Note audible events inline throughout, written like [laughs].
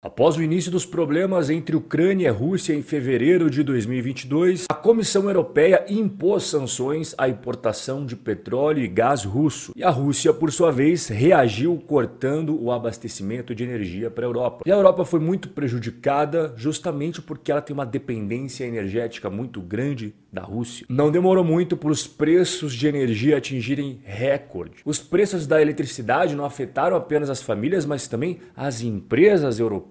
Após o início dos problemas entre Ucrânia e Rússia em fevereiro de 2022, a Comissão Europeia impôs sanções à importação de petróleo e gás russo. E a Rússia, por sua vez, reagiu cortando o abastecimento de energia para a Europa. E a Europa foi muito prejudicada justamente porque ela tem uma dependência energética muito grande da Rússia. Não demorou muito para os preços de energia atingirem recorde. Os preços da eletricidade não afetaram apenas as famílias, mas também as empresas europeias,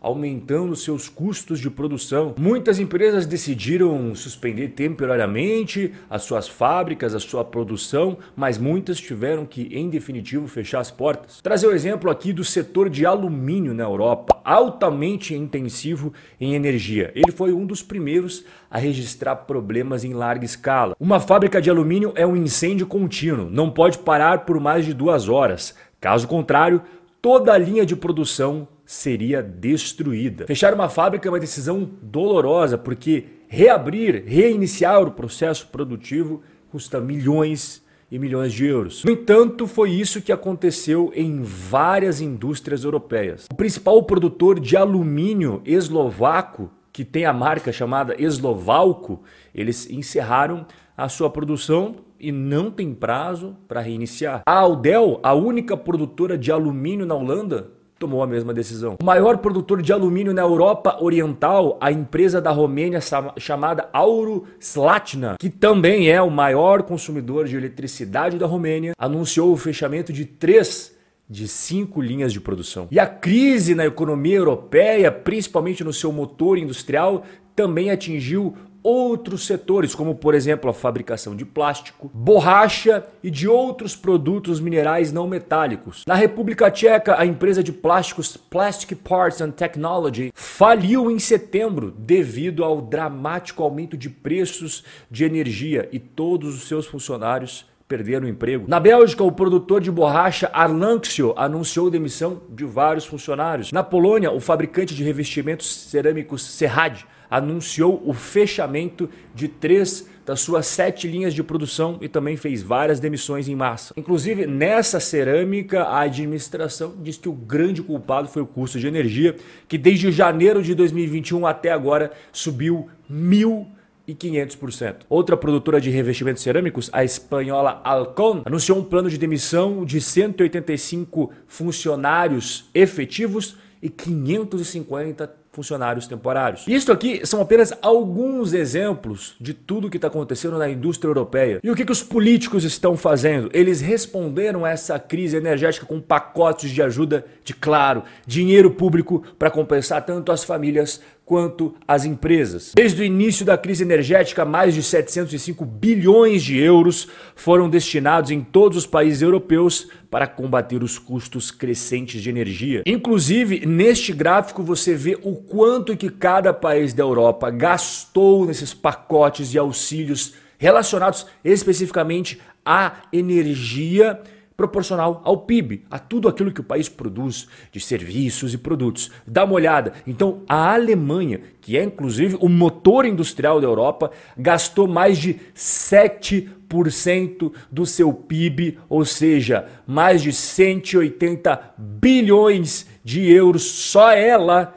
aumentando seus custos de produção. Muitas empresas decidiram suspender temporariamente as suas fábricas, a sua produção, mas muitas tiveram que, em definitivo, fechar as portas. Trazer o exemplo aqui do setor de alumínio na Europa, altamente intensivo em energia. Ele foi um dos primeiros a registrar problemas em larga escala. Uma fábrica de alumínio é um incêndio contínuo, não pode parar por mais de duas horas. Caso contrário, toda a linha de produção seria destruída. Fechar uma fábrica é uma decisão dolorosa, porque reabrir, reiniciar o processo produtivo custa milhões e milhões de euros. No entanto, foi isso que aconteceu em várias indústrias europeias. O principal produtor de alumínio eslovaco que tem a marca chamada Eslovalco, eles encerraram a sua produção e não tem prazo para reiniciar. A Aldel, a única produtora de alumínio na Holanda, tomou a mesma decisão. O maior produtor de alumínio na Europa Oriental, a empresa da Romênia chamada Auro Slatna, que também é o maior consumidor de eletricidade da Romênia, anunciou o fechamento de três de cinco linhas de produção. E a crise na economia europeia, principalmente no seu motor industrial, também atingiu outros setores, como por exemplo a fabricação de plástico, borracha e de outros produtos minerais não metálicos. Na República Tcheca, a empresa de plásticos Plastic Parts and Technology faliu em setembro devido ao dramático aumento de preços de energia e todos os seus funcionários perderam o emprego. Na Bélgica, o produtor de borracha Arlanxio anunciou demissão de vários funcionários. Na Polônia, o fabricante de revestimentos cerâmicos Serrad anunciou o fechamento de três das suas sete linhas de produção e também fez várias demissões em massa. Inclusive, nessa cerâmica, a administração diz que o grande culpado foi o custo de energia, que desde janeiro de 2021 até agora subiu mil e 500%. Outra produtora de revestimentos cerâmicos, a espanhola Alcon, anunciou um plano de demissão de 185 funcionários efetivos e 550 funcionários temporários. Isto aqui são apenas alguns exemplos de tudo que está acontecendo na indústria europeia. E o que, que os políticos estão fazendo? Eles responderam a essa crise energética com pacotes de ajuda de, claro, dinheiro público para compensar tanto as famílias quanto as empresas. Desde o início da crise energética, mais de 705 bilhões de euros foram destinados em todos os países europeus para combater os custos crescentes de energia. Inclusive, neste gráfico você vê o quanto que cada país da Europa gastou nesses pacotes de auxílios relacionados especificamente à energia proporcional ao PIB, a tudo aquilo que o país produz de serviços e produtos. Dá uma olhada. Então, a Alemanha, que é inclusive o motor industrial da Europa, gastou mais de 7% do seu PIB, ou seja, mais de 180 bilhões de euros só ela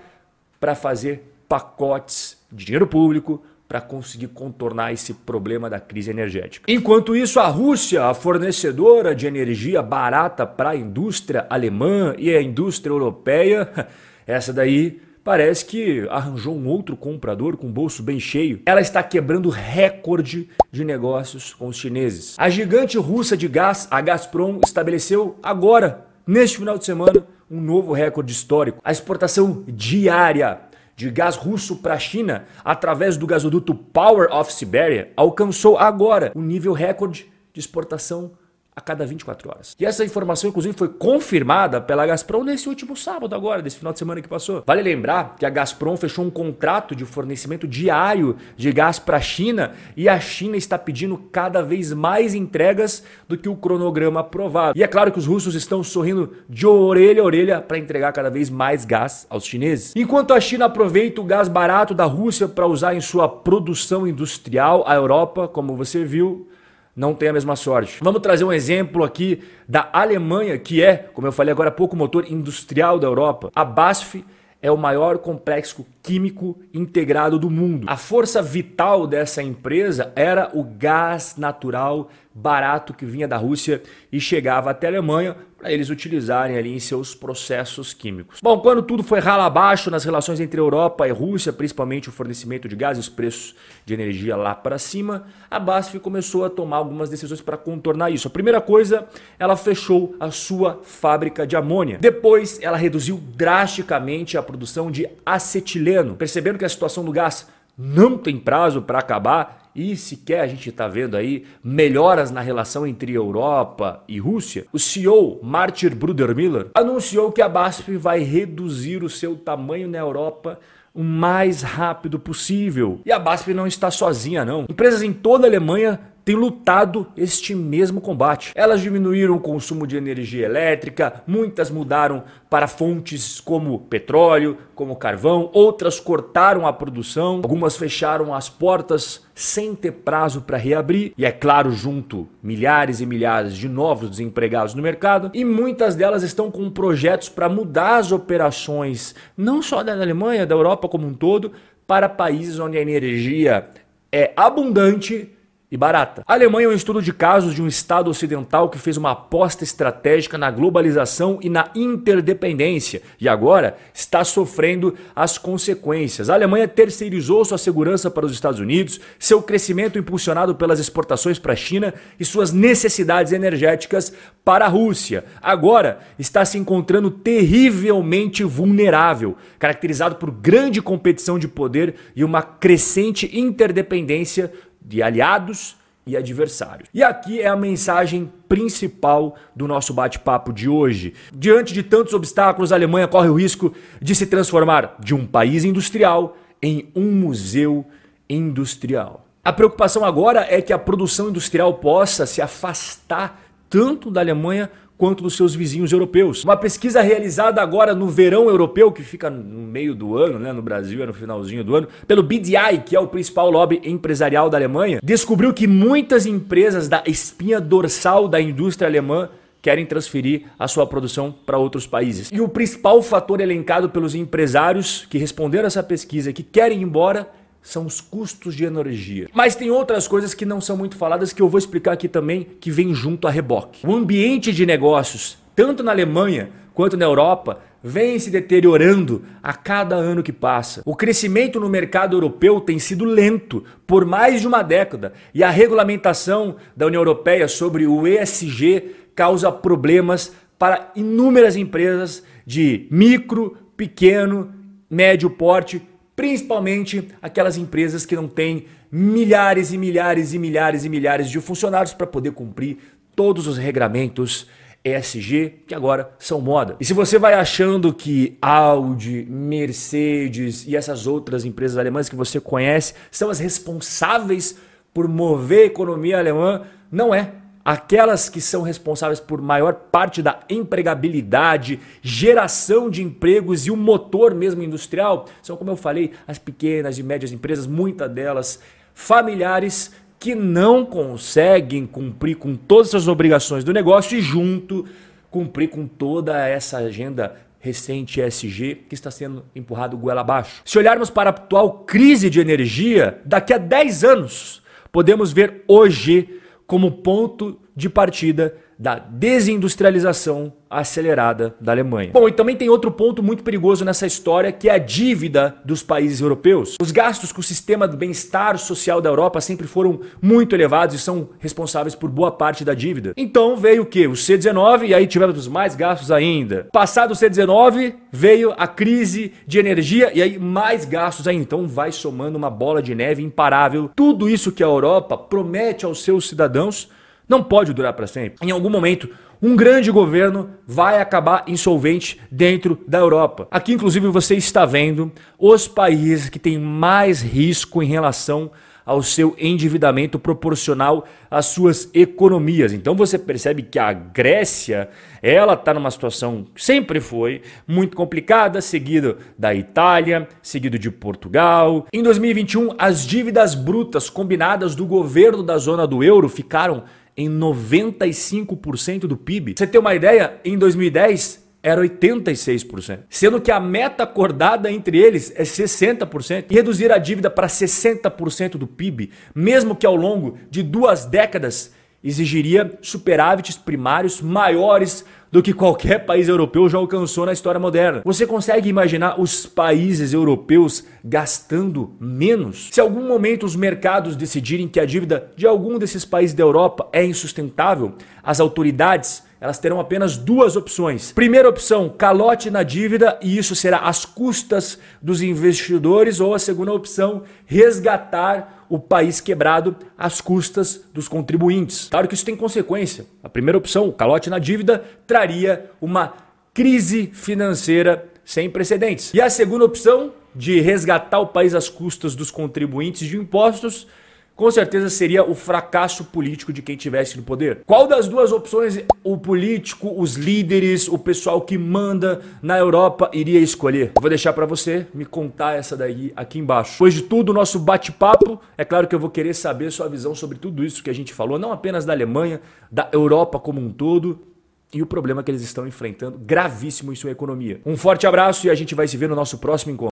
para fazer pacotes de dinheiro público para conseguir contornar esse problema da crise energética. Enquanto isso, a Rússia, a fornecedora de energia barata para a indústria alemã e a indústria europeia, [laughs] essa daí parece que arranjou um outro comprador com o bolso bem cheio. Ela está quebrando recorde de negócios com os chineses. A gigante russa de gás, a Gazprom, estabeleceu agora, neste final de semana, um novo recorde histórico. A exportação diária de gás russo para a China através do gasoduto Power of Siberia alcançou agora o nível recorde de exportação a cada 24 horas. E essa informação, inclusive, foi confirmada pela Gazprom nesse último sábado, agora, desse final de semana que passou. Vale lembrar que a Gazprom fechou um contrato de fornecimento diário de gás para a China e a China está pedindo cada vez mais entregas do que o cronograma aprovado. E é claro que os russos estão sorrindo de orelha a orelha para entregar cada vez mais gás aos chineses. Enquanto a China aproveita o gás barato da Rússia para usar em sua produção industrial, a Europa, como você viu, não tem a mesma sorte. Vamos trazer um exemplo aqui da Alemanha, que é, como eu falei agora há pouco, o motor industrial da Europa. A BASF é o maior complexo químico integrado do mundo. A força vital dessa empresa era o gás natural barato que vinha da Rússia e chegava até a Alemanha para eles utilizarem ali em seus processos químicos. Bom, quando tudo foi rala abaixo nas relações entre Europa e Rússia, principalmente o fornecimento de gás e os preços de energia lá para cima, a BASF começou a tomar algumas decisões para contornar isso. A primeira coisa, ela fechou a sua fábrica de amônia. Depois, ela reduziu drasticamente a produção de acetileno, percebendo que a situação do gás não tem prazo para acabar e sequer a gente está vendo aí melhoras na relação entre Europa e Rússia, o CEO Martin Brudermüller anunciou que a BASF vai reduzir o seu tamanho na Europa o mais rápido possível. E a BASF não está sozinha, não. Empresas em toda a Alemanha têm lutado este mesmo combate. Elas diminuíram o consumo de energia elétrica, muitas mudaram para fontes como petróleo, como carvão, outras cortaram a produção, algumas fecharam as portas sem ter prazo para reabrir, e é claro, junto milhares e milhares de novos desempregados no mercado, e muitas delas estão com projetos para mudar as operações, não só da Alemanha, da Europa como um todo, para países onde a energia é abundante e barata. A Alemanha é um estudo de casos de um Estado ocidental que fez uma aposta estratégica na globalização e na interdependência e agora está sofrendo as consequências. A Alemanha terceirizou sua segurança para os Estados Unidos, seu crescimento impulsionado pelas exportações para a China e suas necessidades energéticas para a Rússia. Agora está se encontrando terrivelmente vulnerável, caracterizado por grande competição de poder e uma crescente interdependência de aliados e adversários. E aqui é a mensagem principal do nosso bate-papo de hoje. Diante de tantos obstáculos, a Alemanha corre o risco de se transformar de um país industrial em um museu industrial. A preocupação agora é que a produção industrial possa se afastar tanto da Alemanha quanto dos seus vizinhos europeus. Uma pesquisa realizada agora no verão europeu, que fica no meio do ano, né, no Brasil é no finalzinho do ano, pelo BDI, que é o principal lobby empresarial da Alemanha, descobriu que muitas empresas da espinha dorsal da indústria alemã querem transferir a sua produção para outros países. E o principal fator elencado pelos empresários que responderam essa pesquisa que querem ir embora são os custos de energia. Mas tem outras coisas que não são muito faladas que eu vou explicar aqui também, que vem junto a reboque. O ambiente de negócios, tanto na Alemanha quanto na Europa, vem se deteriorando a cada ano que passa. O crescimento no mercado europeu tem sido lento por mais de uma década e a regulamentação da União Europeia sobre o ESG causa problemas para inúmeras empresas de micro, pequeno, médio porte principalmente aquelas empresas que não têm milhares e milhares e milhares e milhares de funcionários para poder cumprir todos os regramentos ESG que agora são moda. E se você vai achando que Audi, Mercedes e essas outras empresas alemãs que você conhece são as responsáveis por mover a economia alemã, não é aquelas que são responsáveis por maior parte da empregabilidade, geração de empregos e o motor mesmo industrial, são, como eu falei, as pequenas e médias empresas, muitas delas familiares que não conseguem cumprir com todas as obrigações do negócio e junto cumprir com toda essa agenda recente ESG que está sendo empurrado goela abaixo. Se olharmos para a atual crise de energia, daqui a 10 anos, podemos ver hoje como ponto de partida da desindustrialização acelerada da Alemanha. Bom, e também tem outro ponto muito perigoso nessa história, que é a dívida dos países europeus. Os gastos com o sistema do bem-estar social da Europa sempre foram muito elevados e são responsáveis por boa parte da dívida. Então veio o que? O C19 e aí tivemos mais gastos ainda. Passado o C19, veio a crise de energia e aí mais gastos ainda. Então vai somando uma bola de neve imparável. Tudo isso que a Europa promete aos seus cidadãos não pode durar para sempre. Em algum momento, um grande governo vai acabar insolvente dentro da Europa. Aqui, inclusive, você está vendo os países que têm mais risco em relação ao seu endividamento proporcional às suas economias. Então você percebe que a Grécia, ela está numa situação sempre foi muito complicada, seguido da Itália, seguido de Portugal. Em 2021, as dívidas brutas combinadas do governo da zona do euro ficaram em 95% do PIB. Você tem uma ideia? Em 2010 era 86%, sendo que a meta acordada entre eles é 60% e reduzir a dívida para 60% do PIB, mesmo que ao longo de duas décadas exigiria superávites primários maiores do que qualquer país europeu já alcançou na história moderna. Você consegue imaginar os países europeus gastando menos? Se algum momento os mercados decidirem que a dívida de algum desses países da Europa é insustentável, as autoridades elas terão apenas duas opções. Primeira opção, calote na dívida e isso será às custas dos investidores, ou a segunda opção, resgatar o país quebrado às custas dos contribuintes. Claro que isso tem consequência. A primeira opção, o calote na dívida, traria uma crise financeira sem precedentes. E a segunda opção, de resgatar o país às custas dos contribuintes de impostos, com certeza seria o fracasso político de quem tivesse no poder. Qual das duas opções o político, os líderes, o pessoal que manda na Europa iria escolher? Vou deixar para você me contar essa daí aqui embaixo. Depois de tudo, nosso bate-papo, é claro que eu vou querer saber sua visão sobre tudo isso que a gente falou, não apenas da Alemanha, da Europa como um todo e o problema que eles estão enfrentando gravíssimo em sua economia. Um forte abraço e a gente vai se ver no nosso próximo encontro.